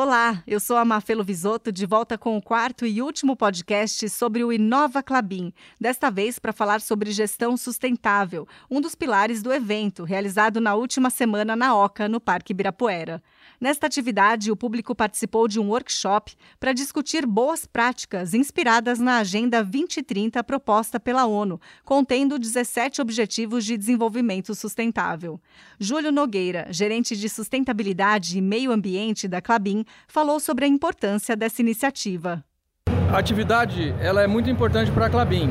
Olá, eu sou a Mafelo Visoto, de volta com o quarto e último podcast sobre o Inova Clabin, desta vez para falar sobre gestão sustentável, um dos pilares do evento, realizado na última semana na OCA, no Parque Ibirapuera. Nesta atividade, o público participou de um workshop para discutir boas práticas inspiradas na Agenda 2030 proposta pela ONU, contendo 17 Objetivos de Desenvolvimento Sustentável. Júlio Nogueira, gerente de sustentabilidade e meio ambiente da Clabin, falou sobre a importância dessa iniciativa. A atividade ela é muito importante para a Clabin.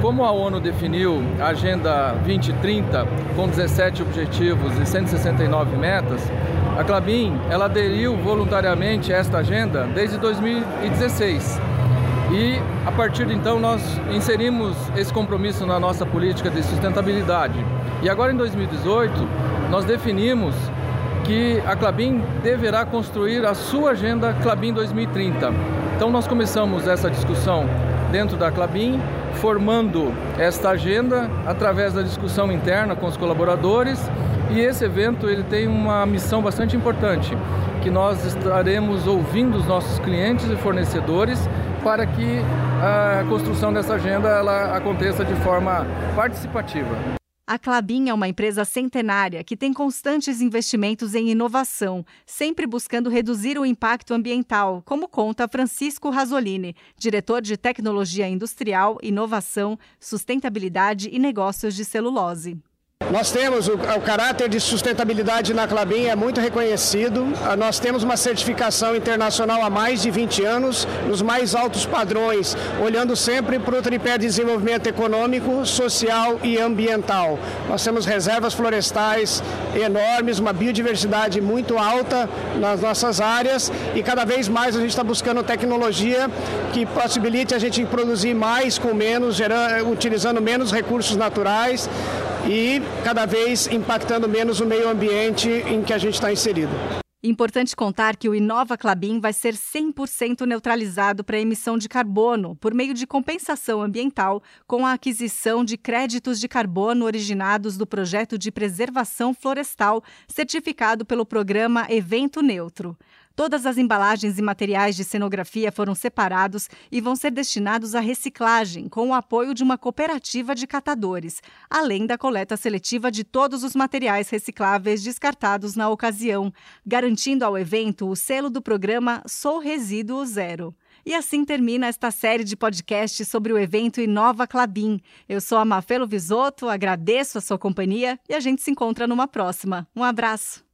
Como a ONU definiu a Agenda 2030 com 17 objetivos e 169 metas, a Clabin ela aderiu voluntariamente a esta agenda desde 2016. E a partir de então nós inserimos esse compromisso na nossa política de sustentabilidade. E agora em 2018 nós definimos que a Clabin deverá construir a sua agenda Clabin 2030. Então nós começamos essa discussão dentro da Clabin, formando esta agenda através da discussão interna com os colaboradores. E esse evento ele tem uma missão bastante importante, que nós estaremos ouvindo os nossos clientes e fornecedores para que a construção dessa agenda ela aconteça de forma participativa. A Clabin é uma empresa centenária que tem constantes investimentos em inovação, sempre buscando reduzir o impacto ambiental, como conta Francisco Rasolini, diretor de Tecnologia Industrial, Inovação, Sustentabilidade e Negócios de Celulose. Nós temos o, o, caráter de sustentabilidade na Clabin é muito reconhecido. Ah, nós temos uma certificação internacional há mais de 20 anos, nos mais altos padrões, olhando sempre para o tripé de desenvolvimento econômico, social e ambiental. Nós temos reservas florestais enormes, uma biodiversidade muito alta nas nossas áreas e cada vez mais a gente está buscando tecnologia que possibilite a gente produzir mais com menos, gerando, utilizando menos recursos naturais e cada vez impactando menos o meio ambiente em que a gente está inserido. Importante contar que o Inova Clabin vai ser 100% neutralizado para emissão de carbono por meio de compensação ambiental com a aquisição de créditos de carbono originados do projeto de preservação florestal certificado pelo programa Evento Neutro. Todas as embalagens e materiais de cenografia foram separados e vão ser destinados à reciclagem, com o apoio de uma cooperativa de catadores, além da coleta seletiva de todos os materiais recicláveis descartados na ocasião, garantindo ao evento o selo do programa Sou Resíduo Zero. E assim termina esta série de podcasts sobre o evento Inova Clabin. Eu sou a Mafelo Visoto, agradeço a sua companhia e a gente se encontra numa próxima. Um abraço.